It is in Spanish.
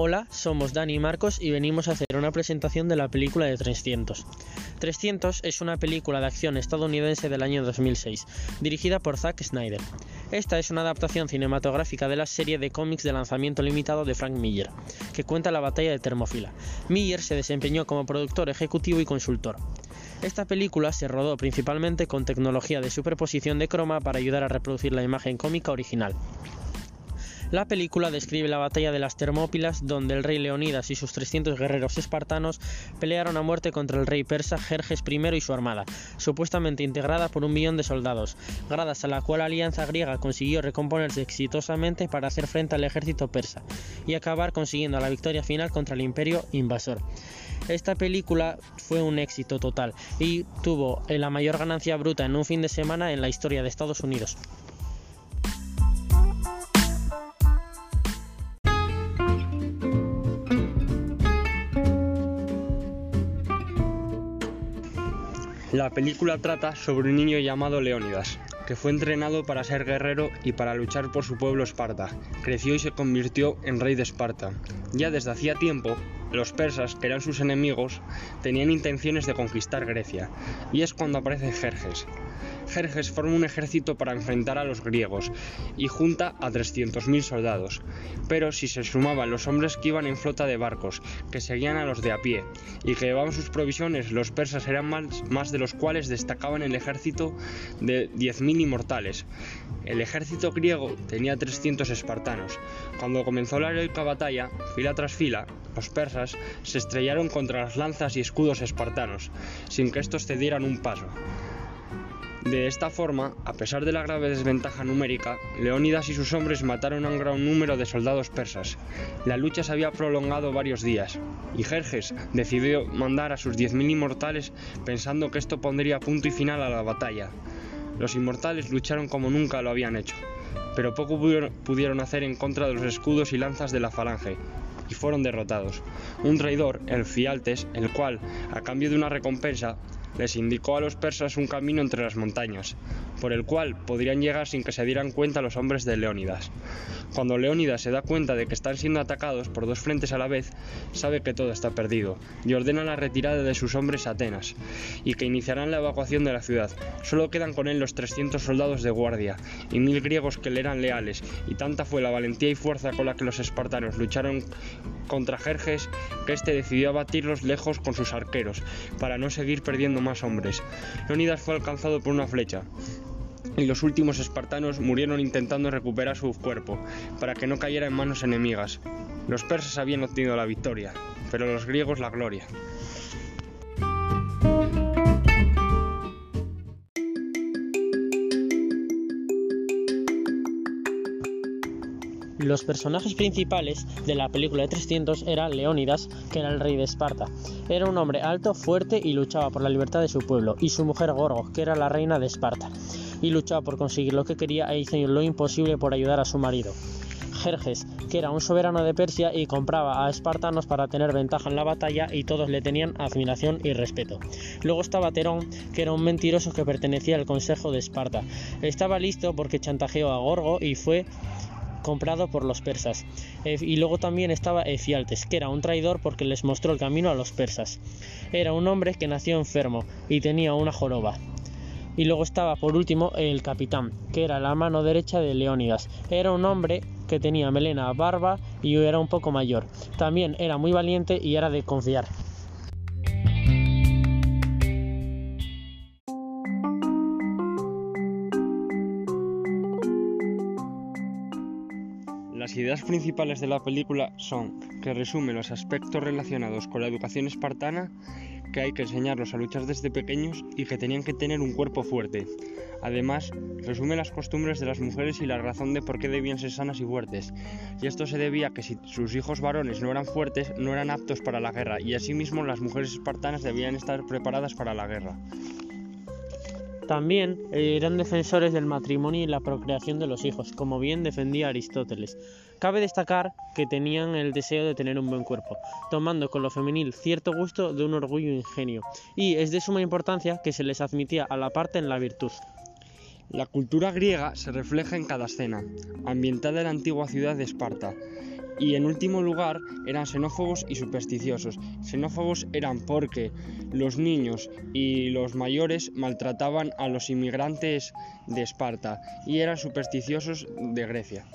Hola, somos Dani y Marcos y venimos a hacer una presentación de la película de 300. 300 es una película de acción estadounidense del año 2006, dirigida por Zack Snyder. Esta es una adaptación cinematográfica de la serie de cómics de lanzamiento limitado de Frank Miller, que cuenta la batalla de Termofila. Miller se desempeñó como productor ejecutivo y consultor. Esta película se rodó principalmente con tecnología de superposición de croma para ayudar a reproducir la imagen cómica original. La película describe la batalla de las Termópilas, donde el rey Leonidas y sus 300 guerreros espartanos pelearon a muerte contra el rey persa Jerjes I y su armada, supuestamente integrada por un millón de soldados, gracias a la cual la alianza griega consiguió recomponerse exitosamente para hacer frente al ejército persa y acabar consiguiendo la victoria final contra el imperio invasor. Esta película fue un éxito total y tuvo la mayor ganancia bruta en un fin de semana en la historia de Estados Unidos. La película trata sobre un niño llamado Leónidas, que fue entrenado para ser guerrero y para luchar por su pueblo Esparta. Creció y se convirtió en rey de Esparta. Ya desde hacía tiempo, los persas, que eran sus enemigos, tenían intenciones de conquistar Grecia, y es cuando aparece Jerjes, Jerjes forma un ejército para enfrentar a los griegos y junta a 300.000 soldados, pero si se sumaban los hombres que iban en flota de barcos, que seguían a los de a pie y que llevaban sus provisiones, los persas eran más, de los cuales destacaban el ejército de 10.000 inmortales. El ejército griego tenía 300 espartanos. Cuando comenzó la heroica batalla, fila tras fila, los persas se estrellaron contra las lanzas y escudos espartanos, sin que estos cedieran un paso. De esta forma, a pesar de la grave desventaja numérica, Leónidas y sus hombres mataron a un gran número de soldados persas. La lucha se había prolongado varios días, y Jerjes decidió mandar a sus 10.000 inmortales pensando que esto pondría punto y final a la batalla. Los inmortales lucharon como nunca lo habían hecho, pero poco pudieron hacer en contra de los escudos y lanzas de la falange, y fueron derrotados. Un traidor, el Fialtes, el cual, a cambio de una recompensa, les indicó a los persas un camino entre las montañas, por el cual podrían llegar sin que se dieran cuenta los hombres de Leónidas. Cuando Leónidas se da cuenta de que están siendo atacados por dos frentes a la vez, sabe que todo está perdido y ordena la retirada de sus hombres a Atenas y que iniciarán la evacuación de la ciudad. Solo quedan con él los 300 soldados de guardia y mil griegos que le eran leales, y tanta fue la valentía y fuerza con la que los espartanos lucharon contra Jerjes que éste decidió abatirlos lejos con sus arqueros para no seguir perdiendo más hombres. Leónidas fue alcanzado por una flecha, y los últimos espartanos murieron intentando recuperar su cuerpo, para que no cayera en manos enemigas. Los persas habían obtenido la victoria, pero los griegos la gloria. Los personajes principales de la película de 300 eran Leónidas, que era el rey de Esparta. Era un hombre alto, fuerte y luchaba por la libertad de su pueblo, y su mujer Gorgo, que era la reina de Esparta y luchaba por conseguir lo que quería e hizo lo imposible por ayudar a su marido. Jerjes, que era un soberano de Persia y compraba a espartanos para tener ventaja en la batalla y todos le tenían admiración y respeto. Luego estaba Terón, que era un mentiroso que pertenecía al Consejo de Esparta. Estaba listo porque chantajeó a Gorgo y fue comprado por los persas. Y luego también estaba Efialtes, que era un traidor porque les mostró el camino a los persas. Era un hombre que nació enfermo y tenía una joroba. Y luego estaba por último el capitán, que era la mano derecha de Leónidas. Era un hombre que tenía melena, barba y era un poco mayor. También era muy valiente y era de confiar. Las ideas principales de la película son que resume los aspectos relacionados con la educación espartana que hay que enseñarlos a luchar desde pequeños y que tenían que tener un cuerpo fuerte. Además, resume las costumbres de las mujeres y la razón de por qué debían ser sanas y fuertes. Y esto se debía a que si sus hijos varones no eran fuertes, no eran aptos para la guerra, y asimismo las mujeres espartanas debían estar preparadas para la guerra. También eh, eran defensores del matrimonio y la procreación de los hijos, como bien defendía Aristóteles. Cabe destacar que tenían el deseo de tener un buen cuerpo, tomando con lo femenil cierto gusto de un orgullo ingenio, y es de suma importancia que se les admitía a la parte en la virtud. La cultura griega se refleja en cada escena, ambientada en la antigua ciudad de Esparta, Y en último lugar eran xenófobos y supersticiosos. Xenófobos eran porque los niños y los mayores maltrataban a los inmigrantes de Esparta y eran supersticiosos de Grecia.